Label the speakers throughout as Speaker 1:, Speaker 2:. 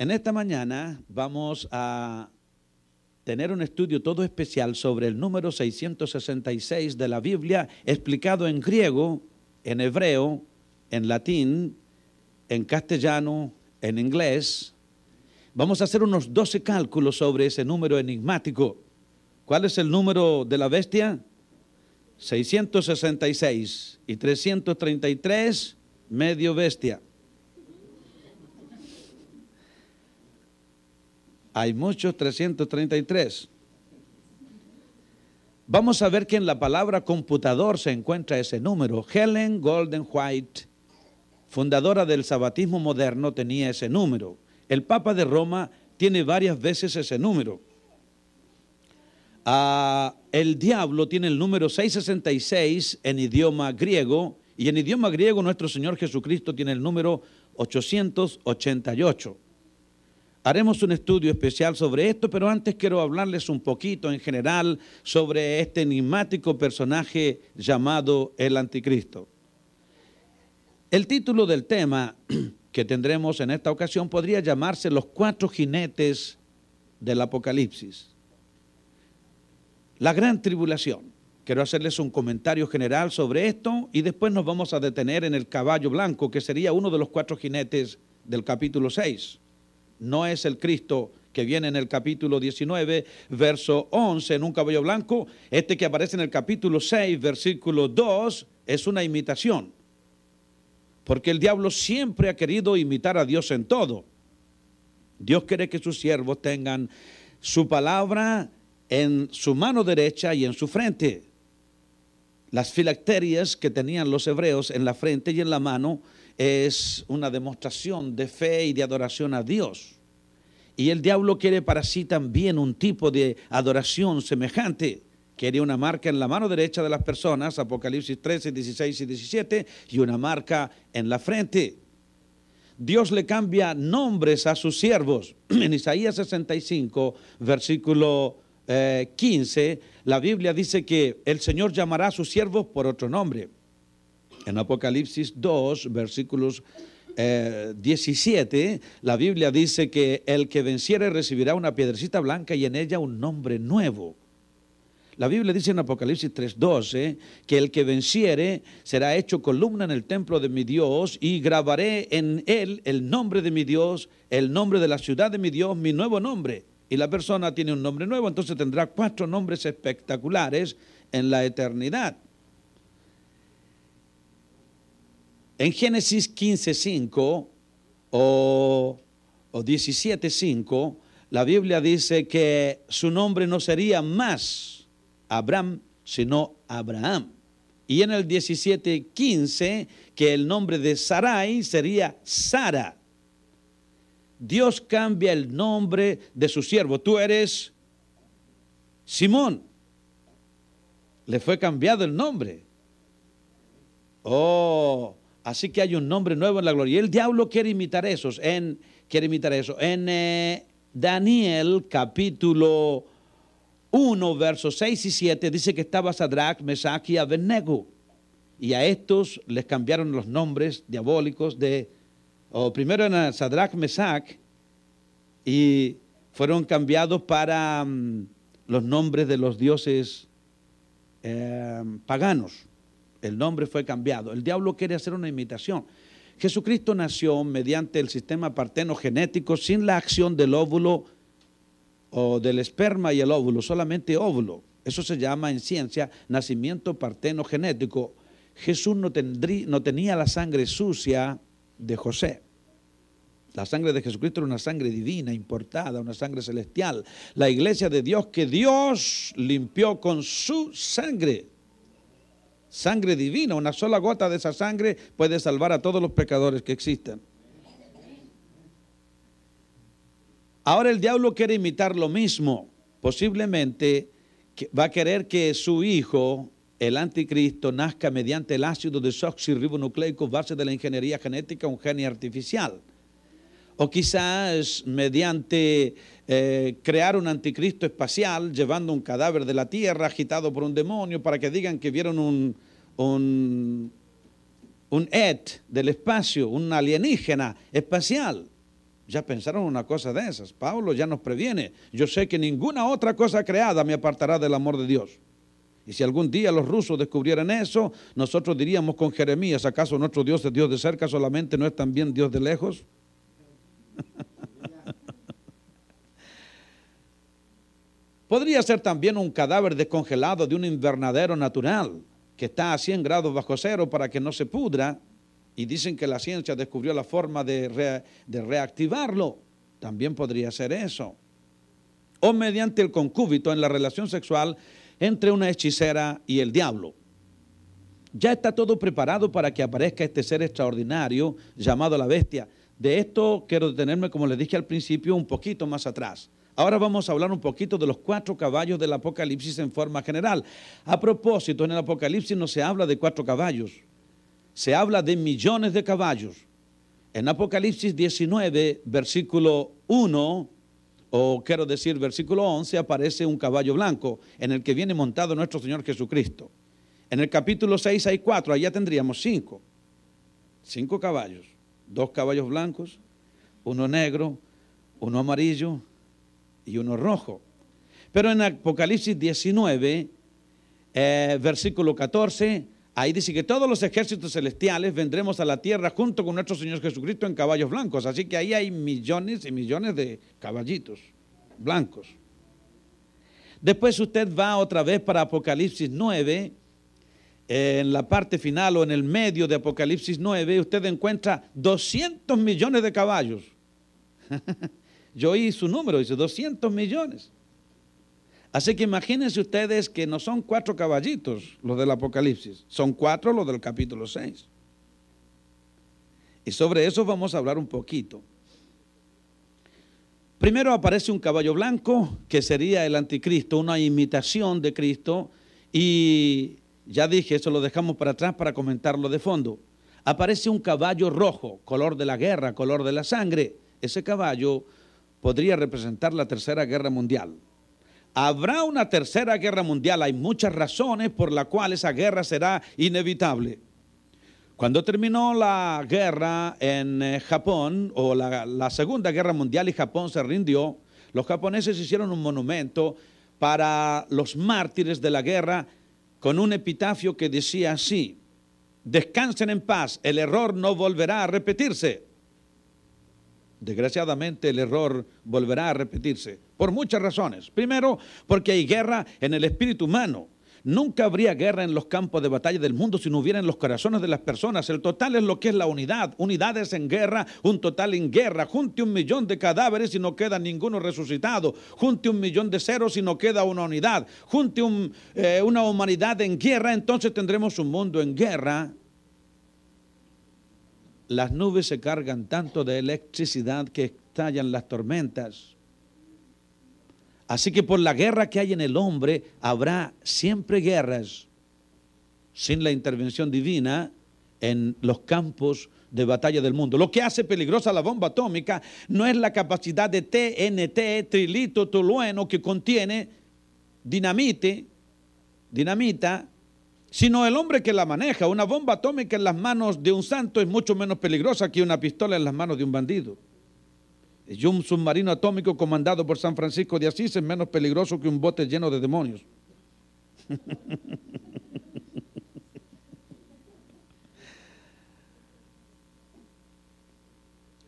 Speaker 1: En esta mañana vamos a tener un estudio todo especial sobre el número 666 de la Biblia, explicado en griego, en hebreo, en latín, en castellano, en inglés. Vamos a hacer unos 12 cálculos sobre ese número enigmático. ¿Cuál es el número de la bestia? 666 y 333, medio bestia. Hay muchos 333. Vamos a ver que en la palabra computador se encuentra ese número. Helen Golden White, fundadora del sabatismo moderno, tenía ese número. El Papa de Roma tiene varias veces ese número. Ah, el diablo tiene el número 666 en idioma griego y en idioma griego nuestro Señor Jesucristo tiene el número 888. Haremos un estudio especial sobre esto, pero antes quiero hablarles un poquito en general sobre este enigmático personaje llamado el anticristo. El título del tema que tendremos en esta ocasión podría llamarse Los cuatro jinetes del Apocalipsis. La gran tribulación. Quiero hacerles un comentario general sobre esto y después nos vamos a detener en el caballo blanco, que sería uno de los cuatro jinetes del capítulo 6 no es el Cristo que viene en el capítulo 19, verso 11, en un caballo blanco. Este que aparece en el capítulo 6, versículo 2, es una imitación. Porque el diablo siempre ha querido imitar a Dios en todo. Dios quiere que sus siervos tengan su palabra en su mano derecha y en su frente. Las filacterias que tenían los hebreos en la frente y en la mano es una demostración de fe y de adoración a Dios. Y el diablo quiere para sí también un tipo de adoración semejante. Quiere una marca en la mano derecha de las personas, Apocalipsis 13, 16 y 17, y una marca en la frente. Dios le cambia nombres a sus siervos. En Isaías 65, versículo 15, eh, la Biblia dice que el Señor llamará a sus siervos por otro nombre. En Apocalipsis 2, versículos 17, eh, la Biblia dice que el que venciere recibirá una piedrecita blanca y en ella un nombre nuevo. La Biblia dice en Apocalipsis 3:12 que el que venciere será hecho columna en el templo de mi Dios y grabaré en él el nombre de mi Dios, el nombre de la ciudad de mi Dios, mi nuevo nombre. Y la persona tiene un nombre nuevo, entonces tendrá cuatro nombres espectaculares en la eternidad. En Génesis 15.5 o, o 17.5, la Biblia dice que su nombre no sería más Abraham, sino Abraham. Y en el 17.15, que el nombre de Sarai sería Sara. Dios cambia el nombre de su siervo. Tú eres Simón. Le fue cambiado el nombre. Oh, Así que hay un nombre nuevo en la gloria. Y el diablo quiere imitar esos. En, quiere imitar eso. En eh, Daniel capítulo 1, versos 6 y 7 dice que estaba Sadrach, Mesach y Abednego. Y a estos les cambiaron los nombres diabólicos de, o primero eran Sadrach, Mesach, y fueron cambiados para mm, los nombres de los dioses eh, paganos el nombre fue cambiado. El diablo quiere hacer una imitación. Jesucristo nació mediante el sistema partenogenético sin la acción del óvulo o del esperma y el óvulo, solamente óvulo. Eso se llama en ciencia nacimiento partenogenético. Jesús no, no tenía la sangre sucia de José. La sangre de Jesucristo era una sangre divina, importada, una sangre celestial. La iglesia de Dios que Dios limpió con su sangre sangre divina. Una sola gota de esa sangre puede salvar a todos los pecadores que existen. Ahora el diablo quiere imitar lo mismo. Posiblemente va a querer que su hijo, el anticristo, nazca mediante el ácido desoxirribonucleico base de la ingeniería genética, un genio artificial. O quizás mediante eh, crear un anticristo espacial llevando un cadáver de la tierra agitado por un demonio para que digan que vieron un, un, et del espacio, un alienígena espacial. Ya pensaron una cosa de esas. Pablo ya nos previene. Yo sé que ninguna otra cosa creada me apartará del amor de Dios. Y si algún día los rusos descubrieran eso, nosotros diríamos con Jeremías, ¿acaso nuestro Dios es Dios de cerca solamente, no es también Dios de lejos? Podría ser también un cadáver descongelado de un invernadero natural que está a 100 grados bajo cero para que no se pudra. Y dicen que la ciencia descubrió la forma de, de reactivarlo. También podría ser eso. O mediante el concúbito en la relación sexual entre una hechicera y el diablo. Ya está todo preparado para que aparezca este ser extraordinario llamado la bestia. De esto quiero detenerme, como les dije al principio, un poquito más atrás. Ahora vamos a hablar un poquito de los cuatro caballos del Apocalipsis en forma general. A propósito, en el Apocalipsis no se habla de cuatro caballos, se habla de millones de caballos. En Apocalipsis 19, versículo 1, o quiero decir versículo 11, aparece un caballo blanco en el que viene montado nuestro Señor Jesucristo. En el capítulo 6 hay cuatro, allá tendríamos cinco. Cinco caballos, dos caballos blancos, uno negro, uno amarillo, y uno rojo. Pero en Apocalipsis 19, eh, versículo 14, ahí dice que todos los ejércitos celestiales vendremos a la tierra junto con nuestro Señor Jesucristo en caballos blancos. Así que ahí hay millones y millones de caballitos blancos. Después usted va otra vez para Apocalipsis 9, en la parte final o en el medio de Apocalipsis 9, usted encuentra 200 millones de caballos. Yo oí su número, dice 200 millones. Así que imagínense ustedes que no son cuatro caballitos los del Apocalipsis, son cuatro los del capítulo 6. Y sobre eso vamos a hablar un poquito. Primero aparece un caballo blanco, que sería el anticristo, una imitación de Cristo, y ya dije, eso lo dejamos para atrás para comentarlo de fondo. Aparece un caballo rojo, color de la guerra, color de la sangre. Ese caballo podría representar la Tercera Guerra Mundial. Habrá una Tercera Guerra Mundial, hay muchas razones por las cuales esa guerra será inevitable. Cuando terminó la guerra en eh, Japón, o la, la Segunda Guerra Mundial y Japón se rindió, los japoneses hicieron un monumento para los mártires de la guerra con un epitafio que decía así, descansen en paz, el error no volverá a repetirse. Desgraciadamente el error volverá a repetirse por muchas razones. Primero, porque hay guerra en el espíritu humano. Nunca habría guerra en los campos de batalla del mundo si no hubiera en los corazones de las personas. El total es lo que es la unidad. Unidades en guerra, un total en guerra. Junte un millón de cadáveres y no queda ninguno resucitado. Junte un millón de ceros y no queda una unidad. Junte eh, una humanidad en guerra, entonces tendremos un mundo en guerra las nubes se cargan tanto de electricidad que estallan las tormentas. Así que por la guerra que hay en el hombre habrá siempre guerras sin la intervención divina en los campos de batalla del mundo. Lo que hace peligrosa la bomba atómica no es la capacidad de TNT, trilito tolueno, que contiene dinamite, dinamita, sino el hombre que la maneja. Una bomba atómica en las manos de un santo es mucho menos peligrosa que una pistola en las manos de un bandido. Y un submarino atómico comandado por San Francisco de Asís es menos peligroso que un bote lleno de demonios.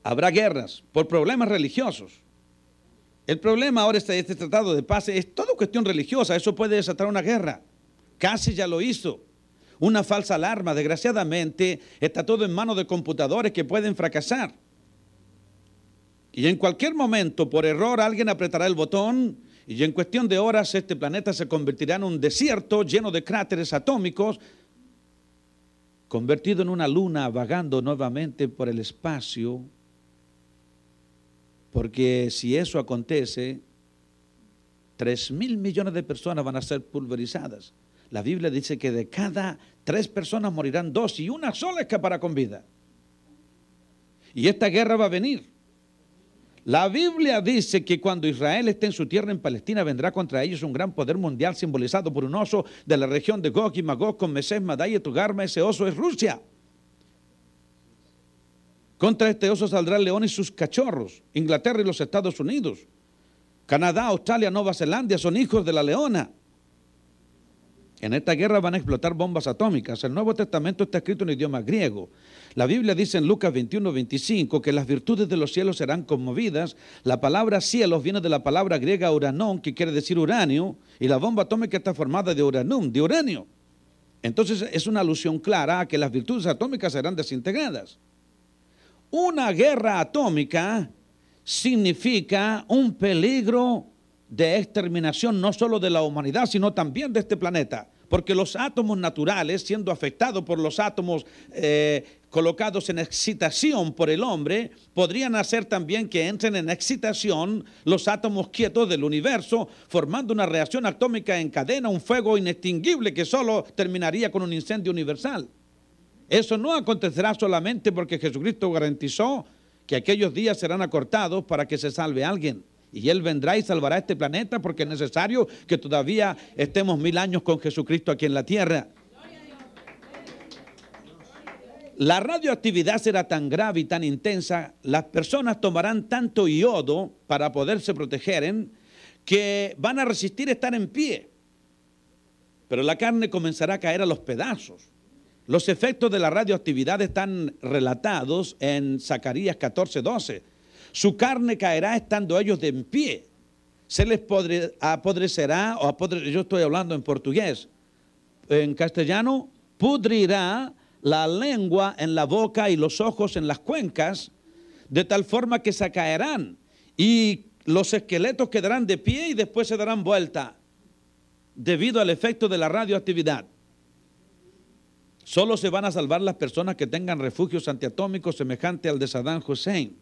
Speaker 1: Habrá guerras por problemas religiosos. El problema ahora, este, este tratado de paz, es todo cuestión religiosa. Eso puede desatar una guerra. Casi ya lo hizo. Una falsa alarma, desgraciadamente, está todo en manos de computadores que pueden fracasar. Y en cualquier momento, por error, alguien apretará el botón y en cuestión de horas este planeta se convertirá en un desierto lleno de cráteres atómicos, convertido en una luna vagando nuevamente por el espacio. Porque si eso acontece, tres mil millones de personas van a ser pulverizadas. La Biblia dice que de cada tres personas morirán dos y una sola escapará con vida. Y esta guerra va a venir. La Biblia dice que cuando Israel esté en su tierra en Palestina vendrá contra ellos un gran poder mundial simbolizado por un oso de la región de Gog y Magog con Mesés, Madai y Tugarma. Ese oso es Rusia. Contra este oso saldrá el león y sus cachorros. Inglaterra y los Estados Unidos. Canadá, Australia, Nueva Zelanda son hijos de la leona. En esta guerra van a explotar bombas atómicas. El Nuevo Testamento está escrito en idioma griego. La Biblia dice en Lucas 21, 25 que las virtudes de los cielos serán conmovidas. La palabra cielos viene de la palabra griega uranón, que quiere decir uranio, y la bomba atómica está formada de uranum, de uranio. Entonces es una alusión clara a que las virtudes atómicas serán desintegradas. Una guerra atómica significa un peligro de exterminación no solo de la humanidad, sino también de este planeta. Porque los átomos naturales, siendo afectados por los átomos eh, colocados en excitación por el hombre, podrían hacer también que entren en excitación los átomos quietos del universo, formando una reacción atómica en cadena, un fuego inextinguible que solo terminaría con un incendio universal. Eso no acontecerá solamente porque Jesucristo garantizó que aquellos días serán acortados para que se salve alguien. Y Él vendrá y salvará este planeta porque es necesario que todavía estemos mil años con Jesucristo aquí en la tierra. La radioactividad será tan grave y tan intensa, las personas tomarán tanto yodo para poderse proteger, que van a resistir estar en pie. Pero la carne comenzará a caer a los pedazos. Los efectos de la radioactividad están relatados en Zacarías 14, 12. Su carne caerá estando ellos de en pie. Se les apodrecerá, o yo estoy hablando en portugués, en castellano, pudrirá la lengua en la boca y los ojos en las cuencas, de tal forma que se caerán y los esqueletos quedarán de pie y después se darán vuelta debido al efecto de la radioactividad. Solo se van a salvar las personas que tengan refugios antiatómicos semejante al de Saddam Hussein.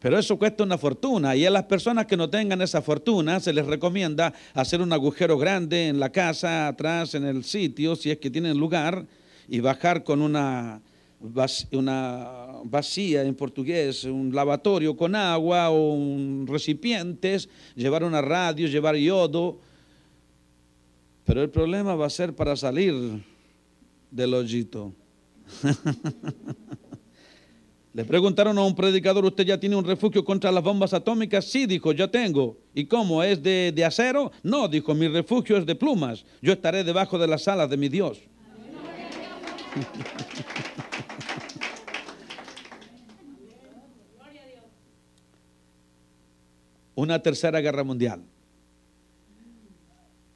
Speaker 1: Pero eso cuesta una fortuna y a las personas que no tengan esa fortuna se les recomienda hacer un agujero grande en la casa, atrás, en el sitio, si es que tienen lugar, y bajar con una, una vacía en portugués, un lavatorio con agua o un recipientes, llevar una radio, llevar yodo. Pero el problema va a ser para salir del hoyito. Le preguntaron a un predicador, ¿usted ya tiene un refugio contra las bombas atómicas? Sí, dijo, yo tengo. ¿Y cómo? ¿Es de, de acero? No, dijo, mi refugio es de plumas. Yo estaré debajo de las alas de mi Dios. Una tercera guerra mundial.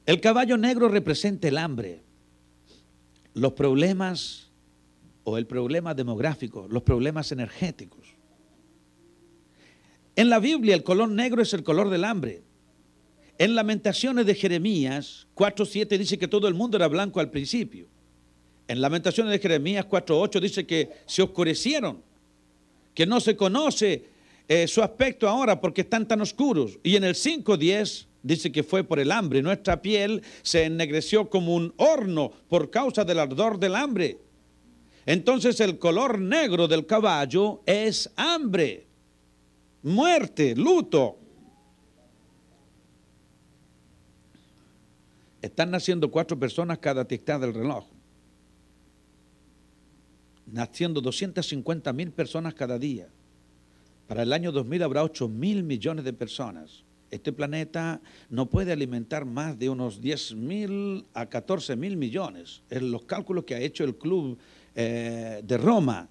Speaker 1: El caballo negro representa el hambre, los problemas o el problema demográfico, los problemas energéticos. En la Biblia el color negro es el color del hambre. En Lamentaciones de Jeremías 4.7 dice que todo el mundo era blanco al principio. En Lamentaciones de Jeremías 4.8 dice que se oscurecieron, que no se conoce eh, su aspecto ahora porque están tan oscuros. Y en el 5.10 dice que fue por el hambre. Nuestra piel se ennegreció como un horno por causa del ardor del hambre. Entonces el color negro del caballo es hambre, muerte, luto. Están naciendo cuatro personas cada tic del reloj. Naciendo 250 mil personas cada día. Para el año 2000 habrá 8 mil millones de personas. Este planeta no puede alimentar más de unos 10 mil a 14 mil millones. Es los cálculos que ha hecho el Club eh, de Roma.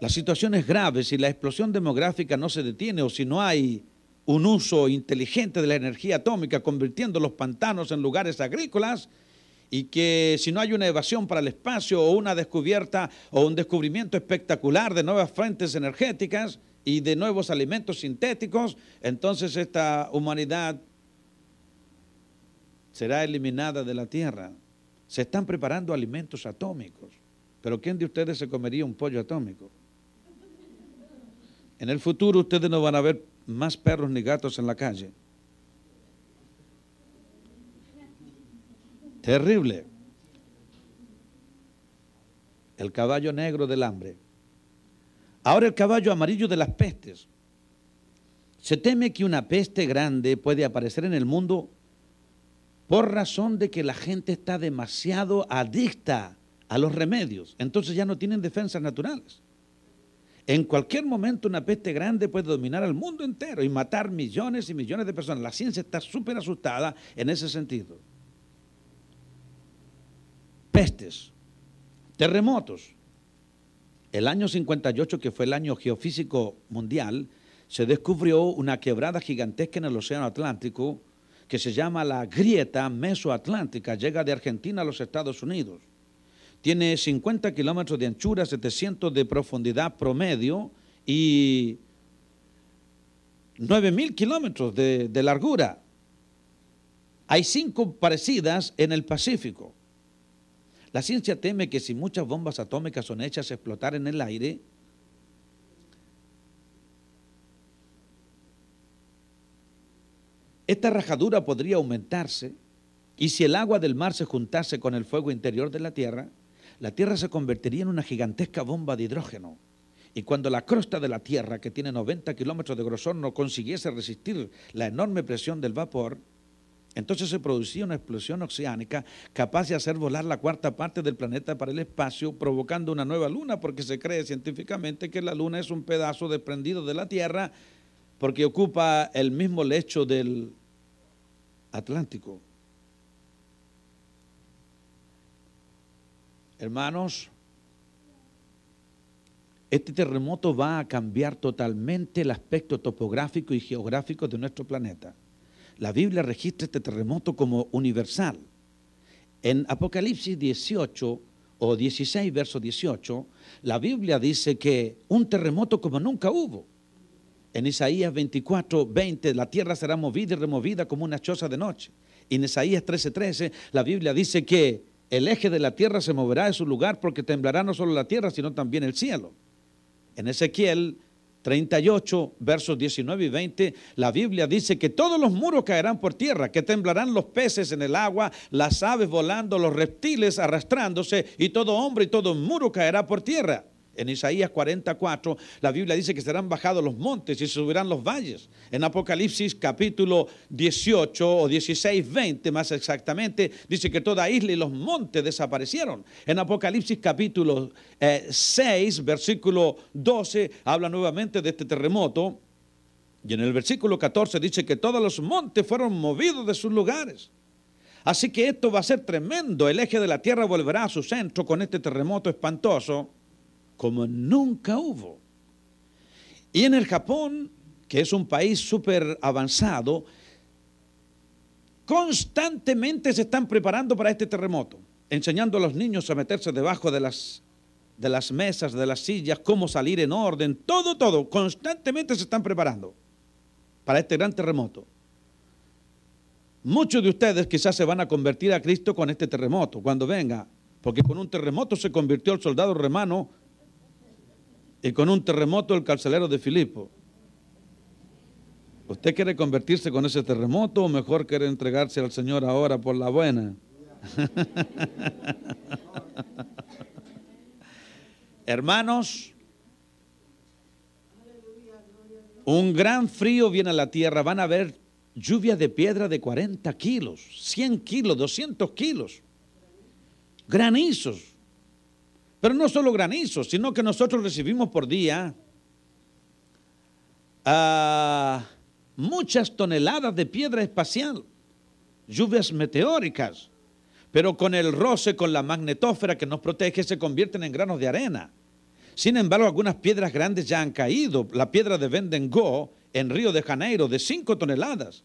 Speaker 1: La situación es grave si la explosión demográfica no se detiene o si no hay un uso inteligente de la energía atómica convirtiendo los pantanos en lugares agrícolas y que si no hay una evasión para el espacio o una descubierta o un descubrimiento espectacular de nuevas fuentes energéticas y de nuevos alimentos sintéticos, entonces esta humanidad será eliminada de la Tierra. Se están preparando alimentos atómicos. Pero ¿quién de ustedes se comería un pollo atómico? En el futuro ustedes no van a ver más perros ni gatos en la calle. Terrible. El caballo negro del hambre. Ahora el caballo amarillo de las pestes. Se teme que una peste grande puede aparecer en el mundo por razón de que la gente está demasiado adicta a los remedios. Entonces ya no tienen defensas naturales. En cualquier momento una peste grande puede dominar al mundo entero y matar millones y millones de personas. La ciencia está súper asustada en ese sentido. Pestes, terremotos. El año 58, que fue el año geofísico mundial, se descubrió una quebrada gigantesca en el Océano Atlántico que se llama la grieta mesoatlántica, llega de Argentina a los Estados Unidos. Tiene 50 kilómetros de anchura, 700 de profundidad promedio y 9.000 kilómetros de, de largura. Hay cinco parecidas en el Pacífico. La ciencia teme que si muchas bombas atómicas son hechas explotar en el aire, esta rajadura podría aumentarse y si el agua del mar se juntase con el fuego interior de la Tierra, la Tierra se convertiría en una gigantesca bomba de hidrógeno. Y cuando la crosta de la Tierra, que tiene 90 kilómetros de grosor, no consiguiese resistir la enorme presión del vapor, entonces se producía una explosión oceánica capaz de hacer volar la cuarta parte del planeta para el espacio, provocando una nueva luna, porque se cree científicamente que la luna es un pedazo desprendido de la Tierra, porque ocupa el mismo lecho del Atlántico. Hermanos, este terremoto va a cambiar totalmente el aspecto topográfico y geográfico de nuestro planeta. La Biblia registra este terremoto como universal. En Apocalipsis 18 o 16, verso 18, la Biblia dice que un terremoto como nunca hubo. En Isaías 24, 20, la tierra será movida y removida como una choza de noche. Y en Isaías 13, 13, la Biblia dice que el eje de la tierra se moverá de su lugar porque temblará no solo la tierra, sino también el cielo. En Ezequiel 38, versos 19 y 20, la Biblia dice que todos los muros caerán por tierra, que temblarán los peces en el agua, las aves volando, los reptiles arrastrándose, y todo hombre y todo muro caerá por tierra. En Isaías 44 la Biblia dice que serán bajados los montes y subirán los valles. En Apocalipsis capítulo 18 o 16, 20 más exactamente, dice que toda isla y los montes desaparecieron. En Apocalipsis capítulo 6, eh, versículo 12, habla nuevamente de este terremoto. Y en el versículo 14 dice que todos los montes fueron movidos de sus lugares. Así que esto va a ser tremendo. El eje de la tierra volverá a su centro con este terremoto espantoso como nunca hubo. Y en el Japón, que es un país súper avanzado, constantemente se están preparando para este terremoto, enseñando a los niños a meterse debajo de las, de las mesas, de las sillas, cómo salir en orden, todo, todo, constantemente se están preparando para este gran terremoto. Muchos de ustedes quizás se van a convertir a Cristo con este terremoto, cuando venga, porque con un terremoto se convirtió el soldado romano y con un terremoto el carcelero de Filipo. ¿Usted quiere convertirse con ese terremoto o mejor quiere entregarse al Señor ahora por la buena? Hermanos, un gran frío viene a la tierra, van a haber lluvia de piedra de 40 kilos, 100 kilos, 200 kilos, granizos. Pero no solo granizo, sino que nosotros recibimos por día ah, muchas toneladas de piedra espacial, lluvias meteóricas, pero con el roce, con la magnetósfera que nos protege, se convierten en granos de arena. Sin embargo, algunas piedras grandes ya han caído. La piedra de Vendengo en Río de Janeiro de 5 toneladas.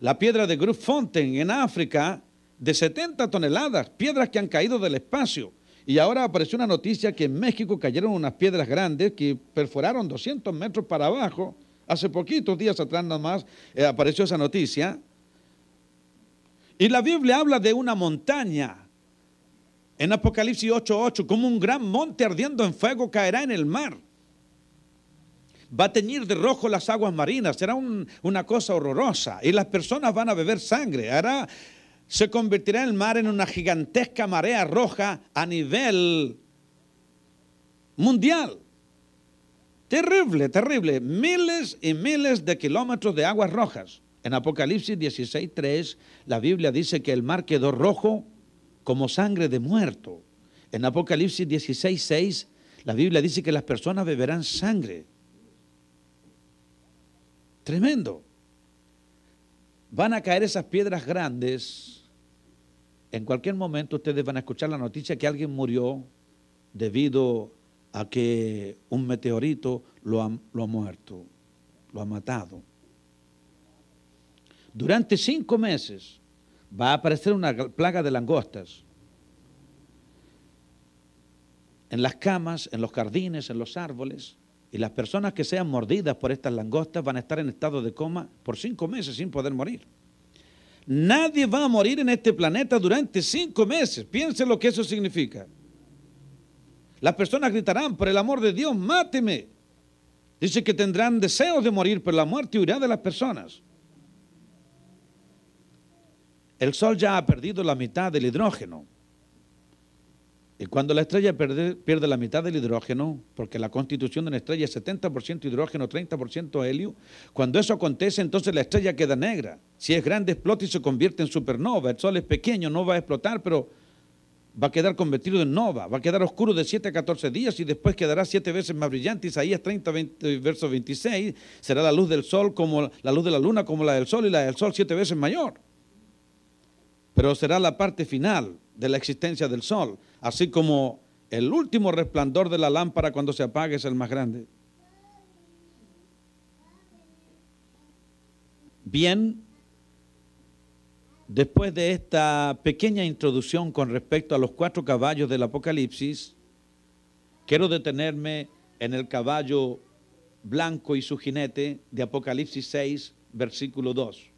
Speaker 1: La piedra de Grootfontein en África de 70 toneladas. Piedras que han caído del espacio. Y ahora apareció una noticia que en México cayeron unas piedras grandes que perforaron 200 metros para abajo. Hace poquitos días atrás nada más eh, apareció esa noticia. Y la Biblia habla de una montaña. En Apocalipsis 8:8, como un gran monte ardiendo en fuego caerá en el mar. Va a teñir de rojo las aguas marinas, será una cosa horrorosa. Y las personas van a beber sangre. Hará se convertirá el mar en una gigantesca marea roja a nivel mundial. Terrible, terrible. Miles y miles de kilómetros de aguas rojas. En Apocalipsis 16.3 la Biblia dice que el mar quedó rojo como sangre de muerto. En Apocalipsis 16, 6, la Biblia dice que las personas beberán sangre. Tremendo. Van a caer esas piedras grandes. En cualquier momento ustedes van a escuchar la noticia que alguien murió debido a que un meteorito lo ha, lo ha muerto, lo ha matado. Durante cinco meses va a aparecer una plaga de langostas en las camas, en los jardines, en los árboles. Y las personas que sean mordidas por estas langostas van a estar en estado de coma por cinco meses sin poder morir. Nadie va a morir en este planeta durante cinco meses. Piensen lo que eso significa. Las personas gritarán, por el amor de Dios, máteme. Dice que tendrán deseos de morir, pero la muerte huirá de las personas. El Sol ya ha perdido la mitad del hidrógeno. Y cuando la estrella pierde, la mitad del hidrógeno, porque la constitución de una estrella es 70% hidrógeno, 30% helio, cuando eso acontece, entonces la estrella queda negra. Si es grande, explota y se convierte en supernova. El Sol es pequeño, no va a explotar, pero va a quedar convertido en nova, va a quedar oscuro de 7 a 14 días y después quedará siete veces más brillante. Isaías 30, 20, verso 26, será la luz del Sol como la luz de la luna como la del Sol y la del Sol siete veces mayor. Pero será la parte final de la existencia del sol, así como el último resplandor de la lámpara cuando se apague es el más grande. Bien, después de esta pequeña introducción con respecto a los cuatro caballos del Apocalipsis, quiero detenerme en el caballo blanco y su jinete de Apocalipsis 6, versículo 2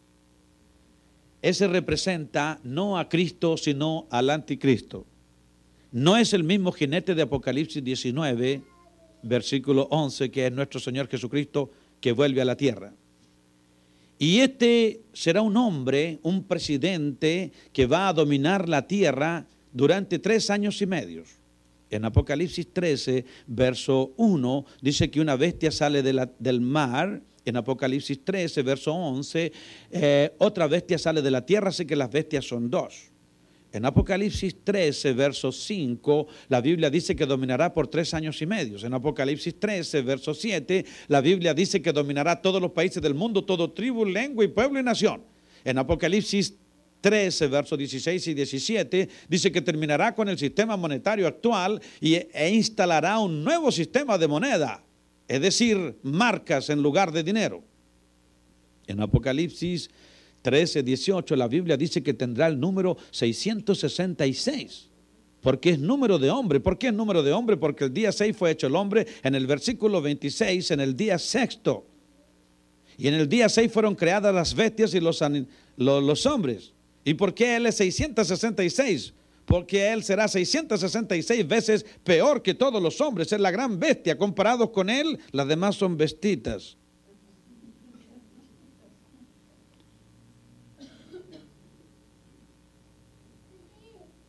Speaker 1: ese representa no a Cristo, sino al anticristo. No es el mismo jinete de Apocalipsis 19, versículo 11, que es nuestro Señor Jesucristo que vuelve a la tierra. Y este será un hombre, un presidente que va a dominar la tierra durante tres años y medios. En Apocalipsis 13, verso 1, dice que una bestia sale del mar en Apocalipsis 13, verso 11, eh, otra bestia sale de la tierra, así que las bestias son dos. En Apocalipsis 13, verso 5, la Biblia dice que dominará por tres años y medio. En Apocalipsis 13, verso 7, la Biblia dice que dominará todos los países del mundo, todo tribu, lengua y pueblo y nación. En Apocalipsis 13, versos 16 y 17, dice que terminará con el sistema monetario actual e instalará un nuevo sistema de moneda es decir, marcas en lugar de dinero. En Apocalipsis 13, 18, la Biblia dice que tendrá el número 666, porque es número de hombre. ¿Por qué es número de hombre? Porque el día 6 fue hecho el hombre, en el versículo 26, en el día sexto. Y en el día 6 fueron creadas las bestias y los, los, hombres. ¿Y por qué él es 666? porque él será 666 veces peor que todos los hombres. Es la gran bestia. Comparados con él, las demás son bestitas.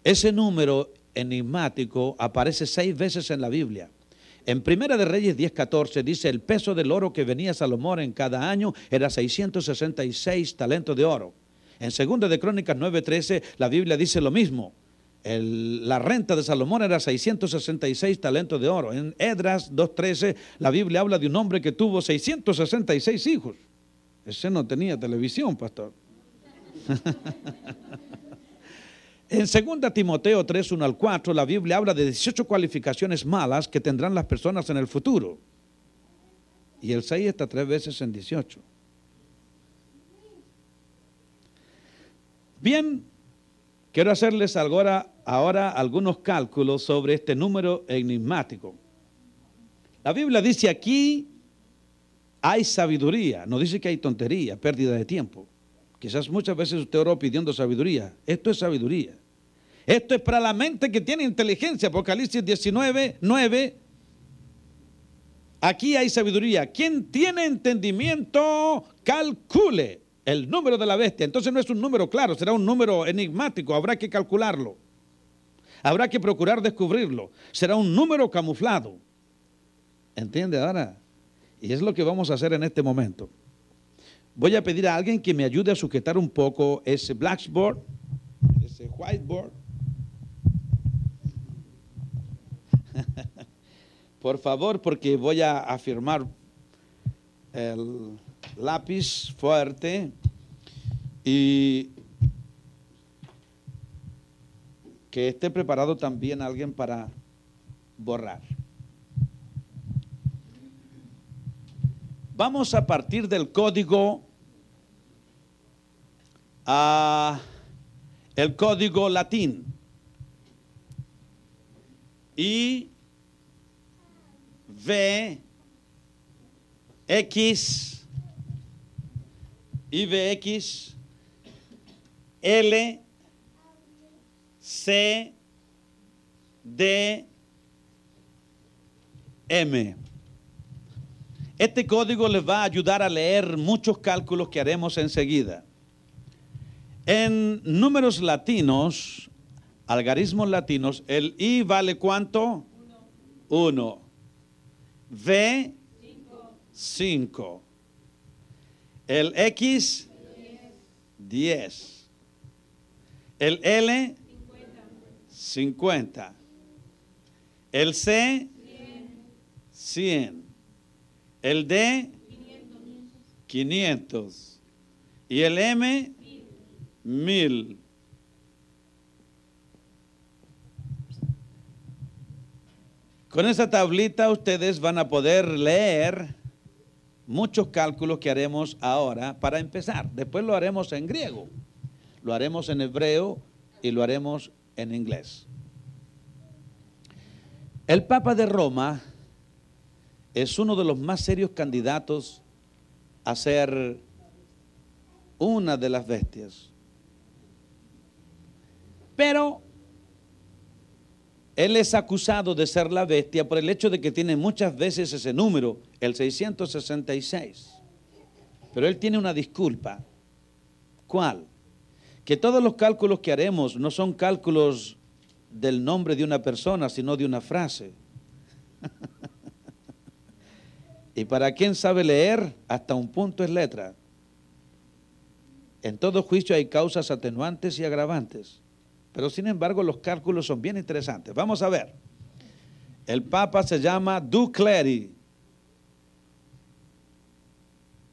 Speaker 1: Ese número enigmático aparece seis veces en la Biblia. En Primera de Reyes 10:14 dice, el peso del oro que venía Salomón en cada año era 666 talentos de oro. En Segunda de Crónicas 9:13 la Biblia dice lo mismo la renta de Salomón era 666 talentos de oro. En Edras 2.13 la Biblia habla de un hombre que tuvo 666 hijos. Ese no tenía televisión, pastor. en 2 Timoteo 3, 1 al 4, la Biblia habla de 18 cualificaciones malas que tendrán las personas en el futuro. Y el 6 está tres veces en 18. Bien, Quiero hacerles ahora, ahora algunos cálculos sobre este número enigmático. La Biblia dice aquí hay sabiduría, no dice que hay tontería, pérdida de tiempo. Quizás muchas veces usted oró pidiendo sabiduría. Esto es sabiduría. Esto es para la mente que tiene inteligencia. Apocalipsis 19, 9. Aquí hay sabiduría. Quien tiene entendimiento, calcule el número de la bestia. Entonces no es un número claro, será un número enigmático, habrá que calcularlo. Habrá que procurar descubrirlo. Será un número camuflado. ¿Entiende ahora? Y es lo que vamos a hacer en este momento. Voy a pedir a alguien que me ayude a sujetar un poco ese blackboard, ese whiteboard. Por favor, porque voy a afirmar el lápiz fuerte y que esté preparado también alguien para borrar. Vamos a partir del código a el código latín. Y V X IVX L C D M. Este código les va a ayudar a leer muchos cálculos que haremos enseguida. En números latinos, algarismos latinos, el I vale cuánto? Uno. V, cinco. El X, diez. El L, cincuenta. El C, cien. El D, quinientos. Y el M, mil. Con esa tablita ustedes van a poder leer muchos cálculos que haremos ahora para empezar. Después lo haremos en griego, lo haremos en hebreo y lo haremos en inglés. El Papa de Roma es uno de los más serios candidatos a ser una de las bestias. Pero él es acusado de ser la bestia por el hecho de que tiene muchas veces ese número, el 666. Pero él tiene una disculpa. ¿Cuál? Que todos los cálculos que haremos no son cálculos del nombre de una persona, sino de una frase. y para quien sabe leer, hasta un punto es letra. En todo juicio hay causas atenuantes y agravantes. Pero sin embargo los cálculos son bien interesantes. Vamos a ver. El Papa se llama Duke Clery.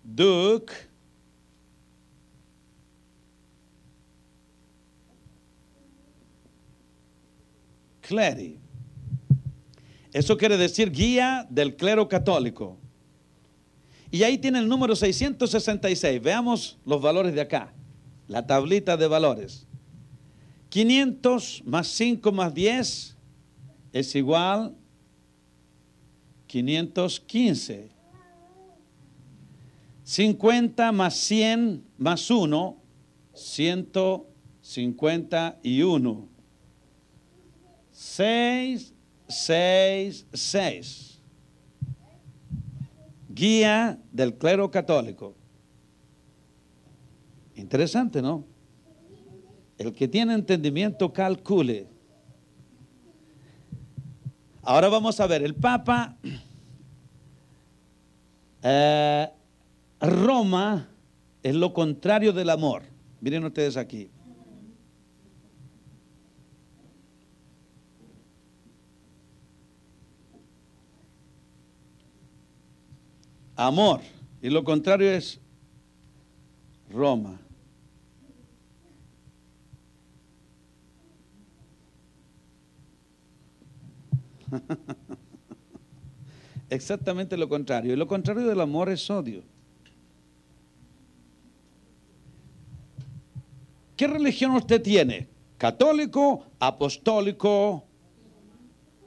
Speaker 1: Duke Clery. Eso quiere decir guía del clero católico. Y ahí tiene el número 666. Veamos los valores de acá. La tablita de valores. 500 más 5 más 10 es igual 515. 50 más 100 más 1, 151. 6, 6, 6. Guía del clero católico. Interesante, ¿no? El que tiene entendimiento calcule. Ahora vamos a ver, el Papa eh, Roma es lo contrario del amor. Miren ustedes aquí. Amor. Y lo contrario es Roma. Exactamente lo contrario. Y lo contrario del amor es odio. ¿Qué religión usted tiene? ¿Católico, apostólico,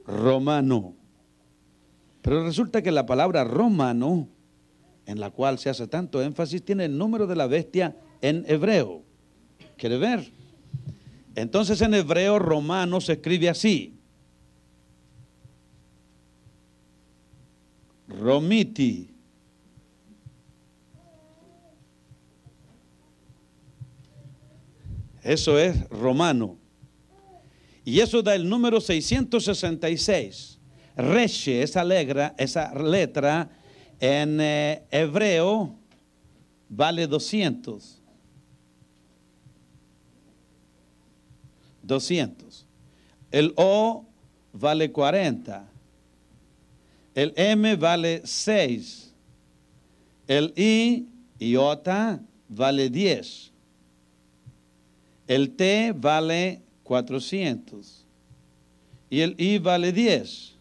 Speaker 1: romano? Pero resulta que la palabra romano, en la cual se hace tanto énfasis, tiene el número de la bestia en hebreo. ¿Quiere ver? Entonces en hebreo romano se escribe así. Romiti. Eso es romano. Y eso da el número 666. Reche, esa, letra, esa letra en eh, hebreo vale 200. 200. El O vale 40. El M vale 6. El I, iota, vale 10. El T vale 400. Y el I vale 10.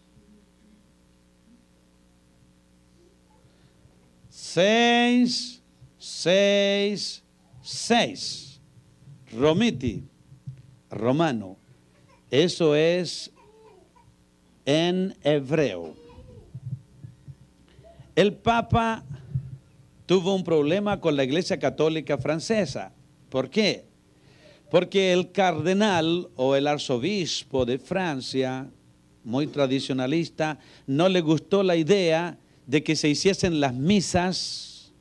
Speaker 1: 6, 6, 6. Romiti, romano. Eso es en hebreo. El Papa tuvo un problema con la Iglesia Católica Francesa. ¿Por qué? Porque el cardenal o el arzobispo de Francia, muy tradicionalista, no le gustó la idea de que se hiciesen las misas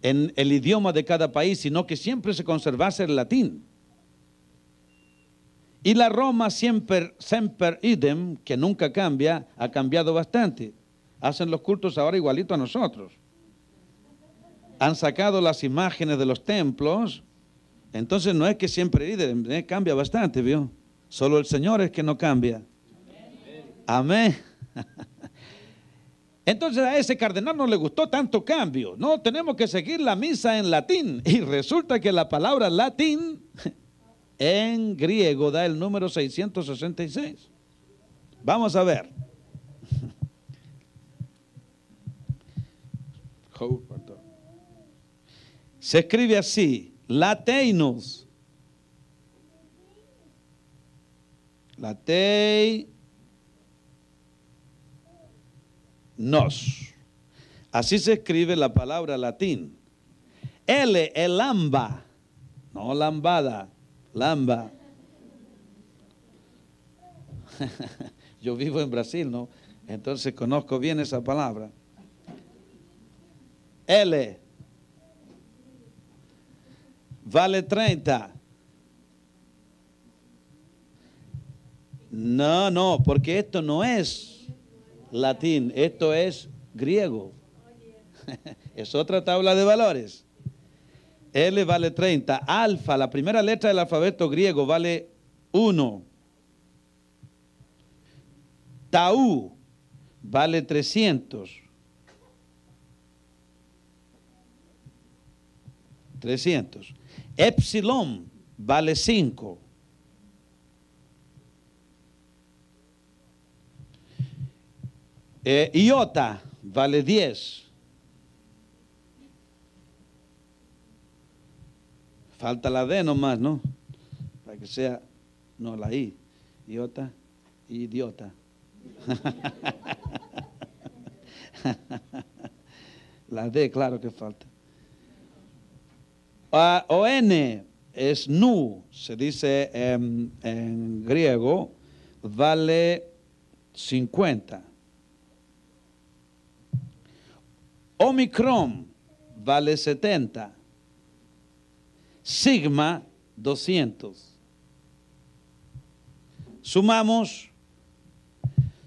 Speaker 1: en el idioma de cada país, sino que siempre se conservase el latín. Y la Roma siempre, semper idem, que nunca cambia, ha cambiado bastante hacen los cultos ahora igualito a nosotros. Han sacado las imágenes de los templos, entonces no es que siempre eh, cambia bastante, ¿vio? Solo el Señor es que no cambia. Amén. Entonces a ese cardenal no le gustó tanto cambio. No, tenemos que seguir la misa en latín. Y resulta que la palabra latín en griego da el número 666. Vamos a ver. Se escribe así, lateinos. Latei nos. Así se escribe la palabra latín. L, el lamba, no lambada, lamba. Yo vivo en Brasil, ¿no? Entonces conozco bien esa palabra. L vale 30. No, no, porque esto no es latín, esto es griego. es otra tabla de valores. L vale 30. Alfa, la primera letra del alfabeto griego, vale 1. Tau vale 300. 300. Epsilon vale 5. Eh, iota vale 10. Falta la D nomás, ¿no? Para que sea, no la I. Iota, idiota. la D, claro que falta. O N es nu, se dice en, griego, vale 50. Omicron vale 70. Sigma 200. Sumamos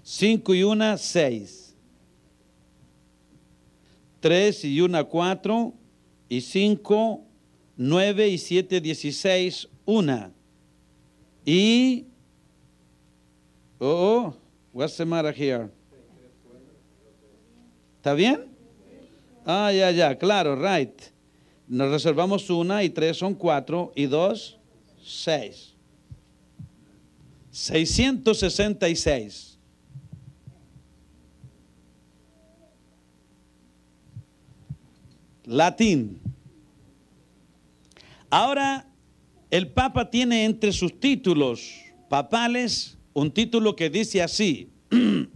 Speaker 1: 5 y 1, 6. 3 y 1, 4. Y 5, 9 y 7, 16, una. Y, oh, oh, what's the matter here? ¿Está bien? Ah, ya, ya, claro, right. Nos reservamos una y tres son cuatro y dos, seis. 666. Latín. Ahora, el Papa tiene entre sus títulos papales un título que dice así,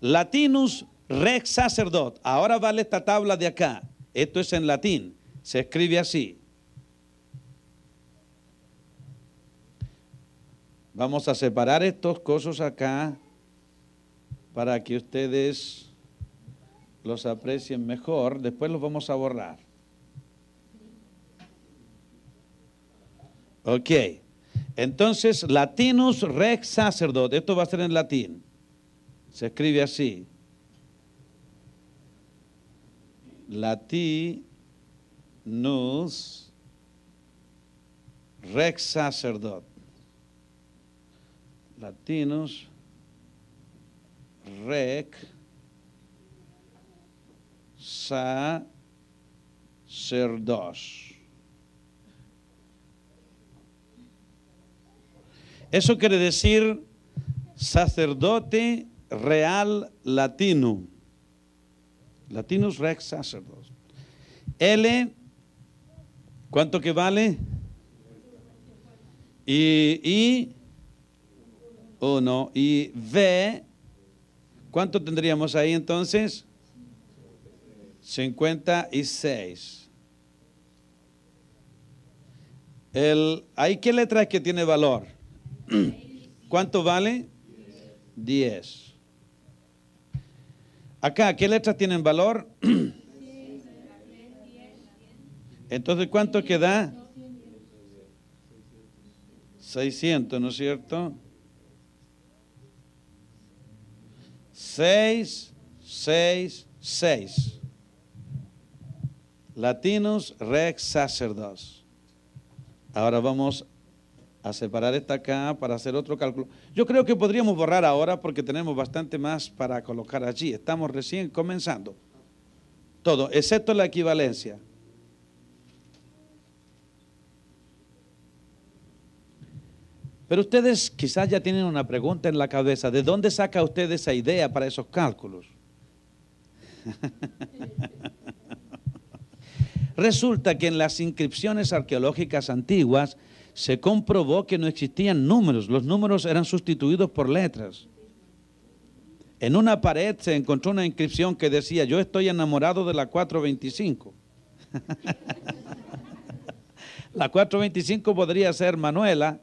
Speaker 1: Latinus Rex Sacerdot. Ahora vale esta tabla de acá. Esto es en latín. Se escribe así. Vamos a separar estos cosas acá para que ustedes los aprecien mejor. Después los vamos a borrar. Ok. Entonces, Latinus Rex Sacerdote. Esto va a ser en latín. Se escribe así. Latinus Rex Sacerdote. Latinus rec sacerdos. Eso quiere decir sacerdote real latino. Latinus rex sacerdos. L, ¿cuánto que vale? Y, y uno. Y V, ¿cuánto tendríamos ahí entonces? 56. El, ¿Ahí qué letra es que tiene valor? ¿Cuánto vale? 10. Acá, ¿qué letras tienen valor? Entonces, ¿cuánto queda? 600, ¿no es cierto? 6, 6, 6. Latinos Rex Sacerdos. Ahora vamos a separar esta acá para hacer otro cálculo. Yo creo que podríamos borrar ahora porque tenemos bastante más para colocar allí. Estamos recién comenzando. Todo, excepto la equivalencia. Pero ustedes quizás ya tienen una pregunta en la cabeza. ¿De dónde saca usted esa idea para esos cálculos? Resulta que en las inscripciones arqueológicas antiguas se comprobó que no existían números, los números eran sustituidos por letras. En una pared se encontró una inscripción que decía, yo estoy enamorado de la 425. la 425 podría ser Manuela,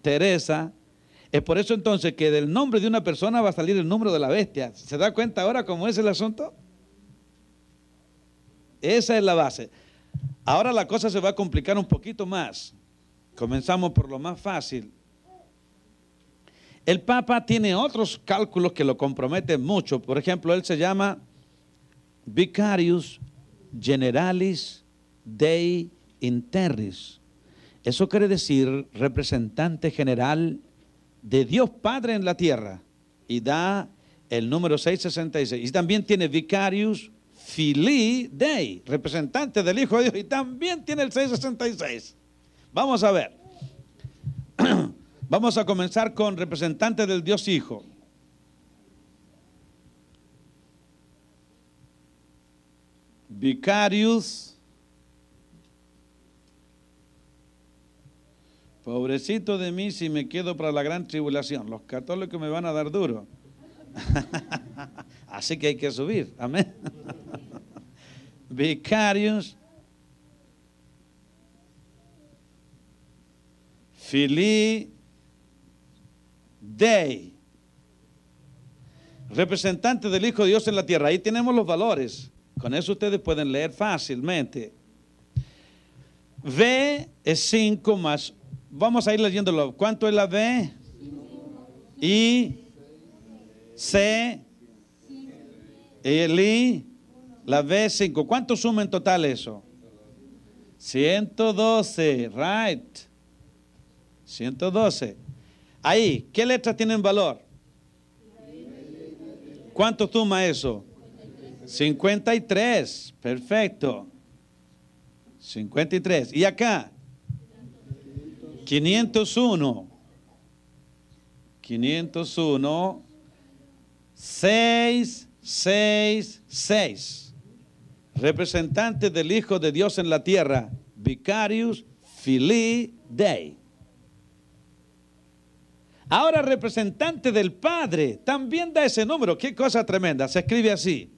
Speaker 1: Teresa. Es por eso entonces que del nombre de una persona va a salir el número de la bestia. ¿Se da cuenta ahora cómo es el asunto? Esa es la base. Ahora la cosa se va a complicar un poquito más. Comenzamos por lo más fácil. El Papa tiene otros cálculos que lo comprometen mucho. Por ejemplo, él se llama Vicarius Generalis Dei Interris. Eso quiere decir representante general de Dios Padre en la tierra. Y da el número 666. Y también tiene Vicarius Filii Dei, representante del Hijo de Dios, y también tiene el 666. Vamos a ver. Vamos a comenzar con representante del Dios Hijo. Vicarius. Pobrecito de mí si me quedo para la gran tribulación. Los católicos me van a dar duro. Así que hay que subir. Amén. Vicarius. Filii Dei. Representante del Hijo de Dios en la tierra. Ahí tenemos los valores. Con eso ustedes pueden leer fácilmente. V es 5 más. Vamos a ir leyéndolo. ¿Cuánto es la V? I. C. El I. La V 5. ¿Cuánto suma en total eso? 112. Right. 112. Ahí, ¿qué letras tienen valor? ¿Cuánto suma eso? 53. Perfecto. 53. ¿Y acá? 501. 501. 6, 6, 6. Representante del Hijo de Dios en la tierra. Vicarius Filii Dei. Ahora representante del Padre también da ese número. Qué cosa tremenda. Se escribe así.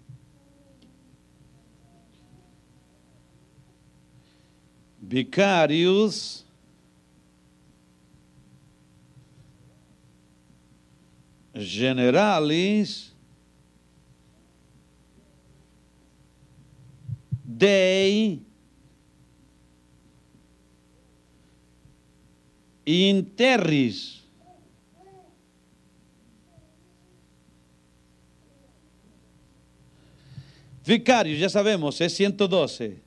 Speaker 1: Vicarius Generalis Dei Interris Vicarios, ya sabemos, es 112.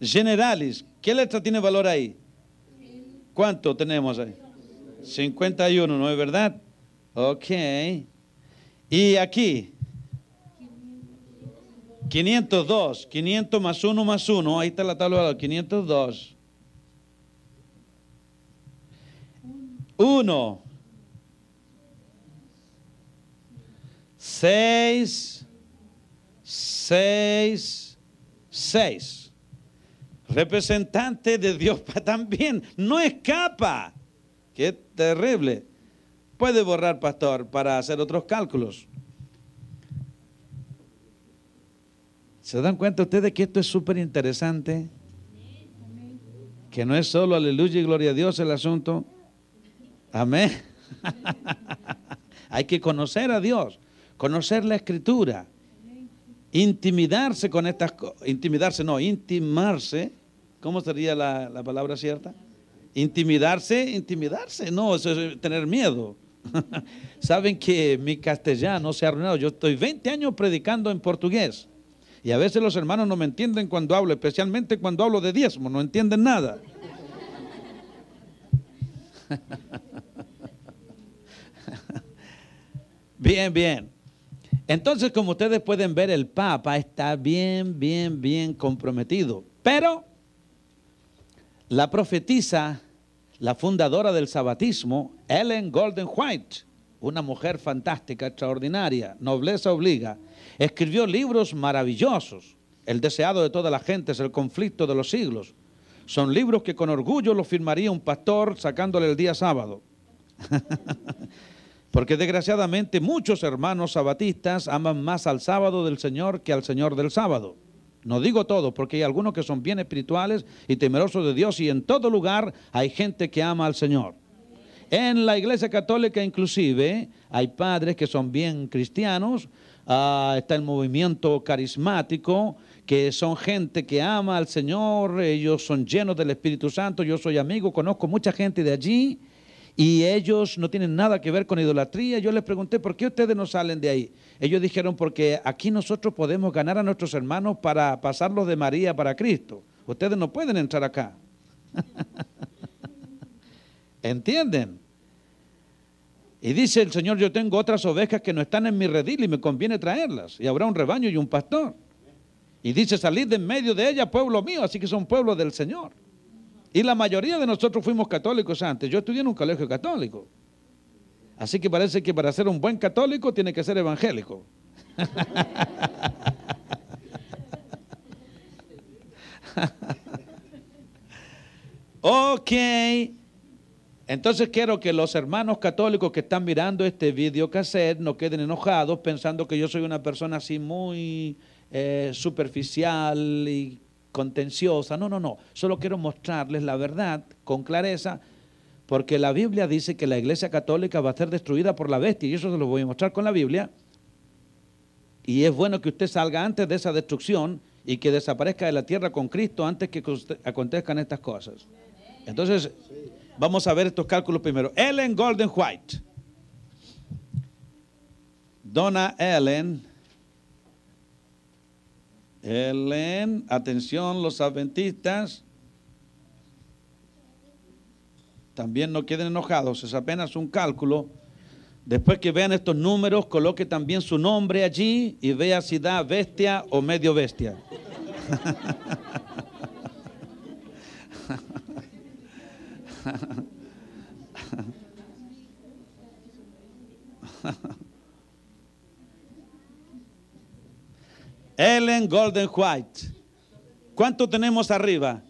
Speaker 1: Generales, ¿qué letra tiene valor ahí? ¿Cuánto tenemos ahí? 51, ¿no es verdad? Ok. Y aquí. 502. 500 más 1 más 1. Ahí está la tabla de 502. 1. 6. 6. 6. Representante de Dios también. No escapa. Qué terrible. Puede borrar, pastor, para hacer otros cálculos. ¿Se dan cuenta ustedes que esto es súper interesante? Que no es solo aleluya y gloria a Dios el asunto. Amén. Hay que conocer a Dios, conocer la escritura, intimidarse con estas cosas, intimidarse, no, intimarse. ¿Cómo sería la, la palabra cierta? Intimidarse, intimidarse, no, eso es tener miedo. Saben que mi castellano se ha arruinado. Yo estoy 20 años predicando en portugués. Y a veces los hermanos no me entienden cuando hablo, especialmente cuando hablo de diezmo, no entienden nada. Bien, bien. Entonces, como ustedes pueden ver, el Papa está bien, bien, bien comprometido. Pero la profetisa la fundadora del sabatismo, Ellen Golden White, una mujer fantástica, extraordinaria, nobleza obliga, escribió libros maravillosos. El deseado de toda la gente es el conflicto de los siglos. Son libros que con orgullo los firmaría un pastor sacándole el día sábado. Porque desgraciadamente muchos hermanos sabatistas aman más al sábado del Señor que al Señor del sábado. No digo todo, porque hay algunos que son bien espirituales y temerosos de Dios y en todo lugar hay gente que ama al Señor. En la iglesia católica inclusive hay padres que son bien cristianos, ah, está el movimiento carismático, que son gente que ama al Señor, ellos son llenos del Espíritu Santo, yo soy amigo, conozco mucha gente de allí y ellos no tienen nada que ver con idolatría. Yo les pregunté, ¿por qué ustedes no salen de ahí? Ellos dijeron, porque aquí nosotros podemos ganar a nuestros hermanos para pasarlos de María para Cristo. Ustedes no pueden entrar acá. ¿Entienden? Y dice el Señor, yo tengo otras ovejas que no están en mi redil y me conviene traerlas. Y habrá un rebaño y un pastor. Y dice, salid de en medio de ella, pueblo mío, así que son pueblo del Señor. Y la mayoría de nosotros fuimos católicos antes. Yo estudié en un colegio católico. Así que parece que para ser un buen católico tiene que ser evangélico. ok. Entonces quiero que los hermanos católicos que están mirando este video cassette no queden enojados pensando que yo soy una persona así muy eh, superficial y contenciosa. No, no, no. Solo quiero mostrarles la verdad con clareza, porque la Biblia dice que la iglesia católica va a ser destruida por la bestia, y eso se lo voy a mostrar con la Biblia. Y es bueno que usted salga antes de esa destrucción y que desaparezca de la tierra con Cristo antes que acontezcan estas cosas. Entonces, vamos a ver estos cálculos primero. Ellen Golden White. Donna Ellen Ellen, atención los adventistas, también no queden enojados, es apenas un cálculo. Después que vean estos números, coloque también su nombre allí y vea si da bestia o medio bestia. Ellen Golden White. ¿Cuánto tenemos arriba?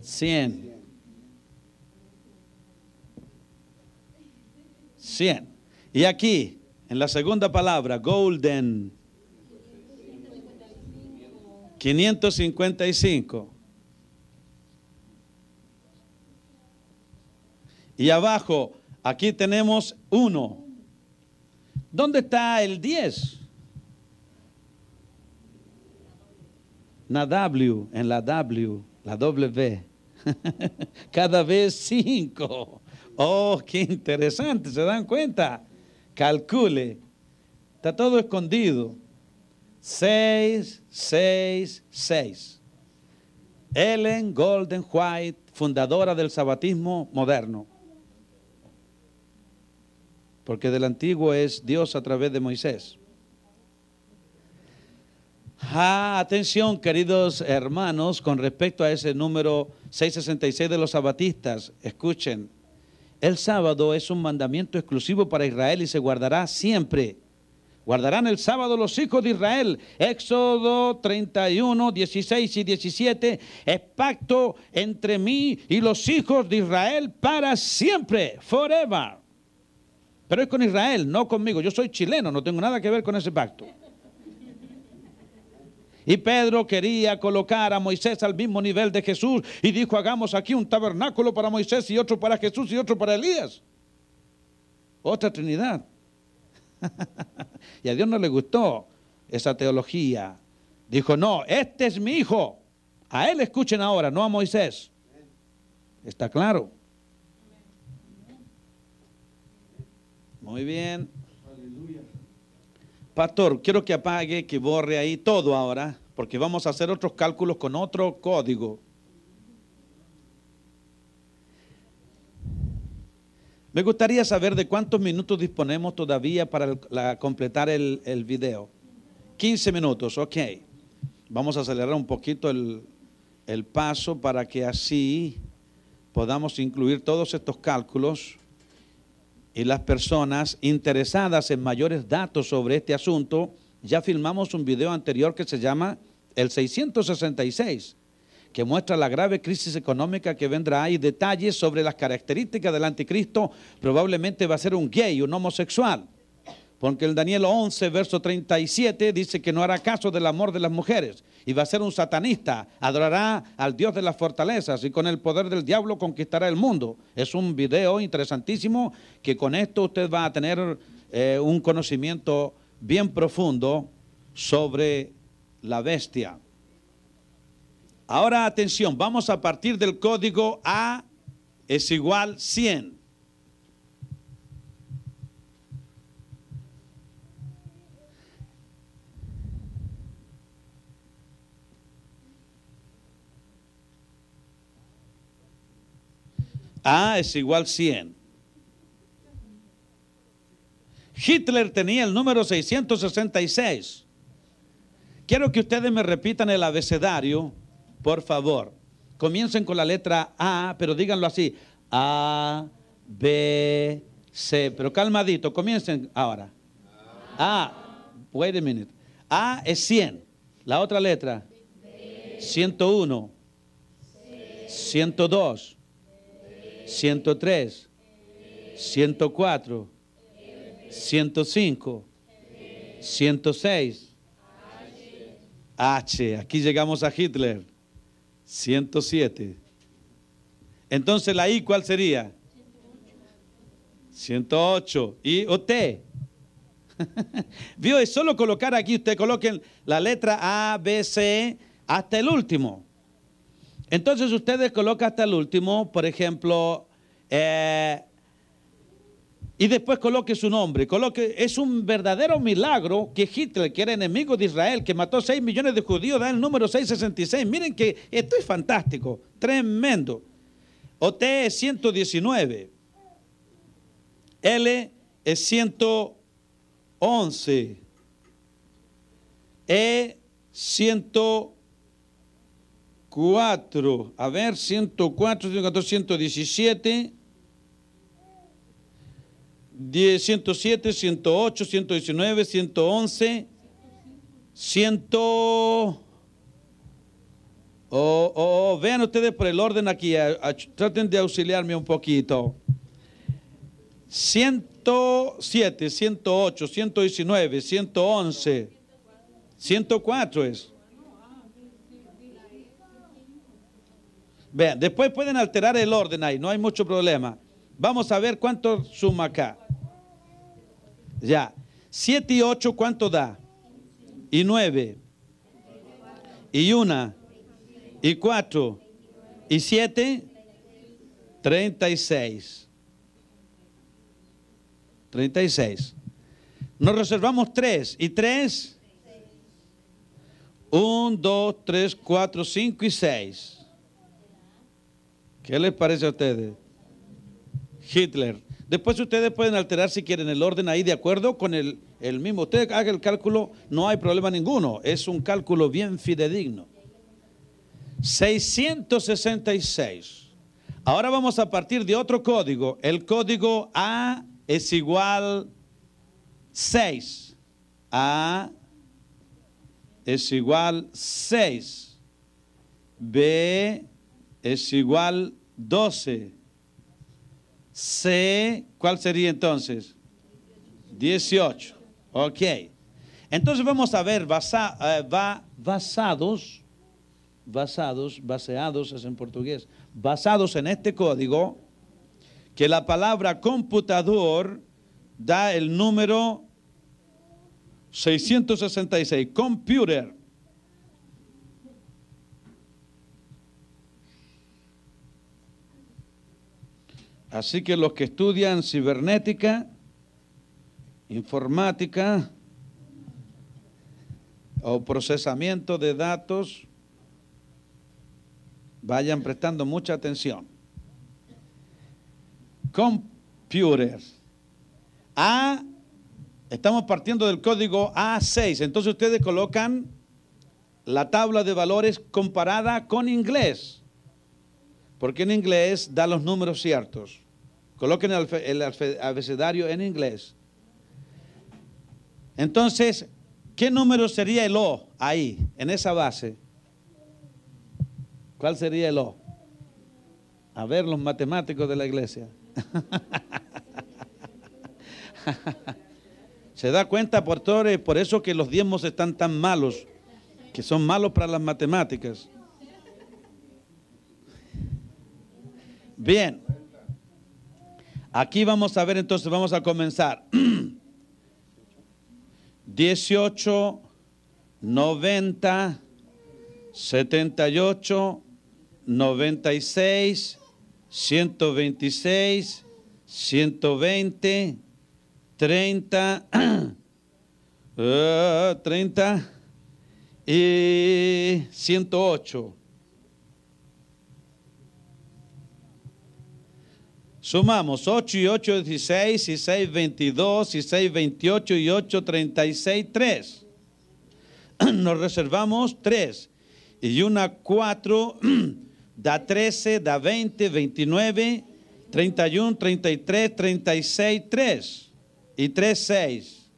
Speaker 1: 100. 100. Y aquí, en la segunda palabra, Golden. 555. Y abajo, aquí tenemos uno. ¿Dónde está el 10? La W, en la W, la W. Cada vez cinco. Oh, qué interesante, ¿se dan cuenta? Calcule. Está todo escondido. Seis, seis, seis. Ellen Golden White, fundadora del sabatismo moderno. porque del antiguo es Dios a través de Moisés. Ah, atención, queridos hermanos, con respecto a ese número 666 de los sabatistas, escuchen, el sábado es un mandamiento exclusivo para Israel y se guardará siempre. Guardarán el sábado los hijos de Israel. Éxodo 31, 16 y 17. Es pacto entre mí y los hijos de Israel para siempre, forever. Pero es con Israel, no conmigo. Yo soy chileno, no tengo nada que ver con ese pacto. Y Pedro quería colocar a Moisés al mismo nivel de Jesús y dijo, hagamos aquí un tabernáculo para Moisés y otro para Jesús y otro para Elías. Otra Trinidad. y a Dios no le gustó esa teología. Dijo, no, este es mi hijo. A él escuchen ahora, no a Moisés. ¿Está claro? Muy bien. Pastor, quiero que apague, que borre ahí todo ahora, porque vamos a hacer otros cálculos con otro código. Me gustaría saber de cuántos minutos disponemos todavía para completar el, video. 15 minutos, ok. Vamos a acelerar un poquito el paso para que así podamos incluir todos estos cálculos y las personas interesadas en mayores datos sobre este asunto, ya filmamos un video anterior que se llama El 666, que muestra la grave crisis económica que vendrá y detalles sobre las características del anticristo. Probablemente va a ser un gay, un homosexual. Porque el Daniel 11, verso 37 dice que no hará caso del amor de las mujeres y va a ser un satanista, adorará al Dios de las fortalezas y con el poder del diablo conquistará el mundo. Es un video interesantísimo que con esto usted va a tener eh, un conocimiento bien profundo sobre la bestia. Ahora atención, vamos a partir del código A es igual 100. A es igual 100. Hitler tenía el número 666. Quiero que ustedes me repitan el abecedario, por favor. Comiencen con la letra A, pero díganlo así. A, B, C. Pero calmadito, comiencen ahora. A, wait a minute. A es 100. La otra letra. 101. 102. 103, 104, 105, 106. H, aquí llegamos a Hitler. 107. Entonces la I, ¿cuál sería? 108. ¿Y T? Vio, es solo colocar aquí, usted coloquen la letra A, B, C hasta el último. Entonces ustedes colocan hasta el último, por ejemplo, eh, y después coloque su nombre. Coloque, es un verdadero milagro que Hitler, que era enemigo de Israel, que mató 6 millones de judíos, da el número 666. Miren que esto es fantástico, tremendo. OT es 119. L es 111. E 111. 4, a ver, 104, 114, 117, 10, 107, 108, 119, 111, 100... Oh, oh, vean ustedes por el orden aquí, traten de auxiliarme un poquito. 107, 108, 119, 111, 104 es. Vean, después pueden alterar el orden ahí, no hay mucho problema. Vamos a ver cuánto suma acá. Ya. 7 y 8, ¿cuánto da? Y 9. Y 1. Y 4. Y 7. 36. 36. Nos reservamos 3. ¿Y 3? 1, 2, 3, 4, 5 y 6. ¿Qué les parece a ustedes? Hitler. Después ustedes pueden alterar si quieren el orden ahí de acuerdo con el, el mismo. Usted haga el cálculo, no hay problema ninguno. Es un cálculo bien fidedigno. 666. Ahora vamos a partir de otro código. El código A es igual 6. A es igual 6. B es igual 12. C, ¿cuál sería entonces? 18. Ok. Entonces vamos a ver basa, eh, va, basados, basados, baseados es en portugués, basados en este código, que la palabra computador da el número 666, computer. Así que los que estudian cibernética, informática o procesamiento de datos, vayan prestando mucha atención. Computer. A, estamos partiendo del código A6, entonces ustedes colocan la tabla de valores comparada con inglés porque en inglés da los números ciertos. Coloquen el, abecedario en inglés. Entonces, ¿qué número sería el O ahí, en esa base? ¿Cuál sería el O? A ver, los matemáticos de la iglesia. Se da cuenta, por, por eso que los diezmos están tan malos, que son malos para las matemáticas. Bien. Aquí vamos a ver entonces, vamos a comenzar. 18, 90, 78, 96, 126, 120, 30, 30 y 108. Sumamos 8 y 8, 16, y 6, 22, y 6, 28, y 8, 36, 3. Nos reservamos 3. Y una 4 da 13, da 20, 29, 31, 33, 36, 3. Y 3, 6.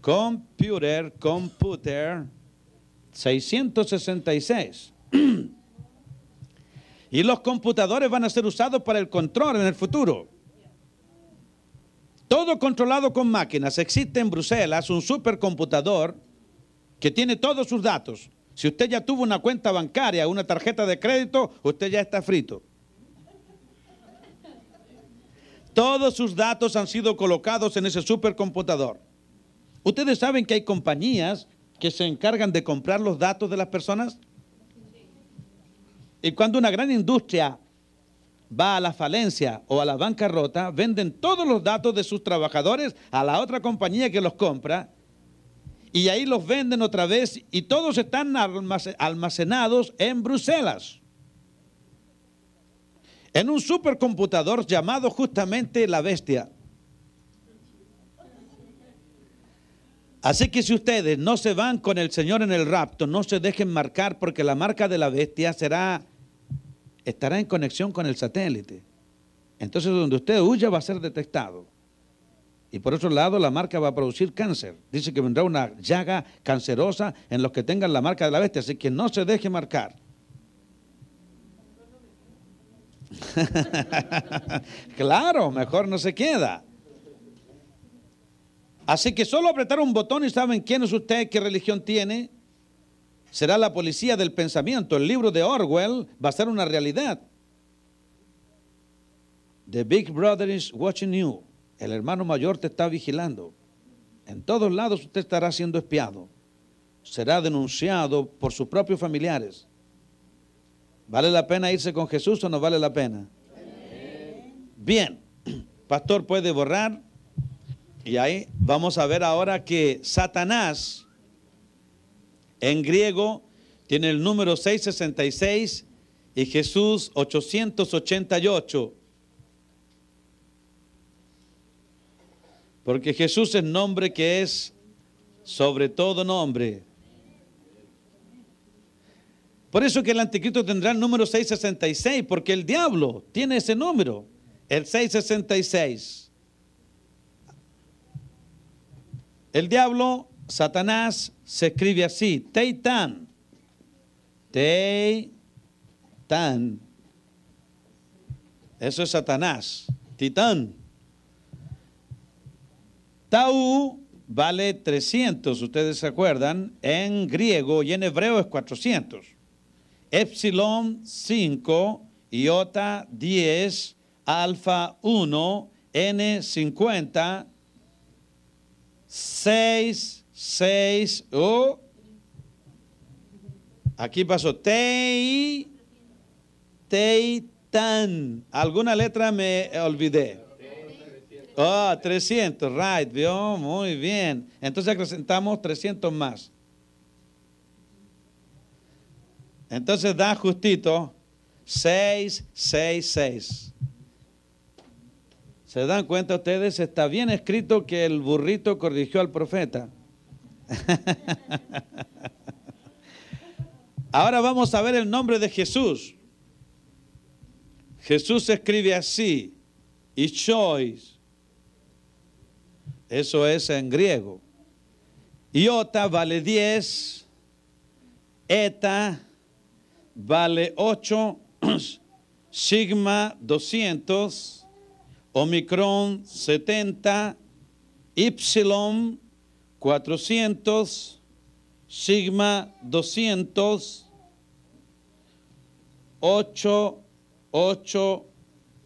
Speaker 1: Computer, computer, 666. Y los computadores van a ser usados para el control en el futuro. Todo controlado con máquinas. Existe en Bruselas un supercomputador que tiene todos sus datos. Si usted ya tuvo una cuenta bancaria, una tarjeta de crédito, usted ya está frito. Todos sus datos han sido colocados en ese supercomputador. Ustedes saben que hay compañías que se encargan de comprar los datos de las personas. Y cuando una gran industria va a la falencia o a la bancarrota, venden todos los datos de sus trabajadores a la otra compañía que los compra y ahí los venden otra vez y todos están almacenados en Bruselas. En un supercomputador llamado justamente la bestia. Así que si ustedes no se van con el Señor en el rapto, no se dejen marcar porque la marca de la bestia será estará en conexión con el satélite. Entonces donde usted huya va a ser detectado. Y por otro lado, la marca va a producir cáncer. Dice que vendrá una llaga cancerosa en los que tengan la marca de la bestia, así que no se deje marcar. claro, mejor no se queda. Así que solo apretar un botón y saben quién es usted, qué religión tiene, será la policía del pensamiento. El libro de Orwell va a ser una realidad. The Big Brother is watching you. El hermano mayor te está vigilando. En todos lados usted estará siendo espiado. Será denunciado por sus propios familiares. ¿Vale la pena irse con Jesús o no vale la pena? Bien, pastor puede borrar. Y ahí vamos a ver ahora que Satanás en griego tiene el número 666 y Jesús 888. Porque Jesús es nombre que es sobre todo nombre. Por eso que el anticristo tendrá el número 666, porque el diablo tiene ese número, el 666. El diablo, Satanás, se escribe así, Teitán. Teitán. Eso es Satanás, Titán. Tau vale 300, ustedes se acuerdan, en griego y en hebreo es 400. Epsilon 5, iota 10, alfa 1, n 50, 6, 6, o. Aquí pasó tei, tei, tan. Alguna letra me olvidé. Oh, 300, right, vio, muy bien. Entonces acrescentamos 300 más. Entonces da justito 6, 6, 6. ¿Se dan cuenta ustedes? Está bien escrito que el burrito corrigió al profeta. Ahora vamos a ver el nombre de Jesús. Jesús escribe así, y choice. Eso es en griego. Iota vale 10, eta vale 8, sigma 200, omicron 70, y 400, sigma 200, 8, 8,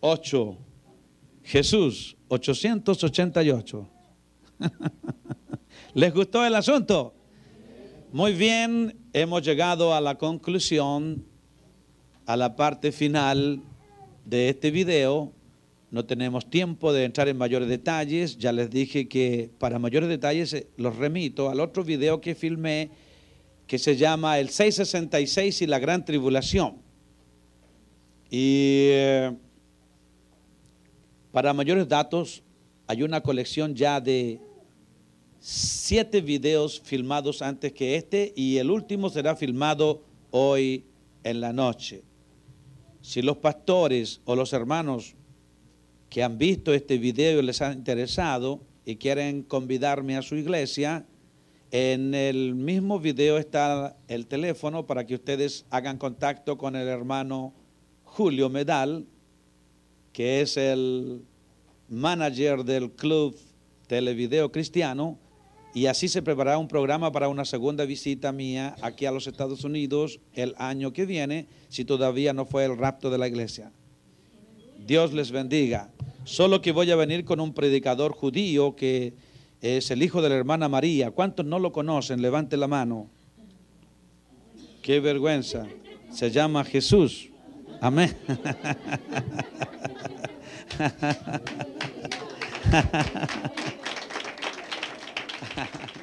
Speaker 1: 8. Jesús, 888. ¿Les gustó el asunto? Muy bien, hemos llegado a la conclusión, a la parte final de este video. No tenemos tiempo de entrar en mayores detalles. Ya les dije que para mayores detalles eh, los remito al otro video que filmé que se llama El 666 y la Gran Tribulación. Y eh, para mayores datos hay una colección ya de siete videos filmados antes que este y el último será filmado hoy en la noche. Si los pastores o los hermanos que han visto este video les ha interesado y quieren convidarme a su iglesia, en el mismo video está el teléfono para que ustedes hagan contacto con el hermano Julio Medal, que es el manager del club Televideo Cristiano, y así se preparará un programa para una segunda visita mía aquí a los Estados Unidos el año que viene, si todavía no fue el rapto de la iglesia. Dios les bendiga. Solo que voy a venir con un predicador judío que es el hijo de la hermana María. ¿Cuántos no lo conocen? Levante la mano. Qué vergüenza. Se llama Jesús. Amén.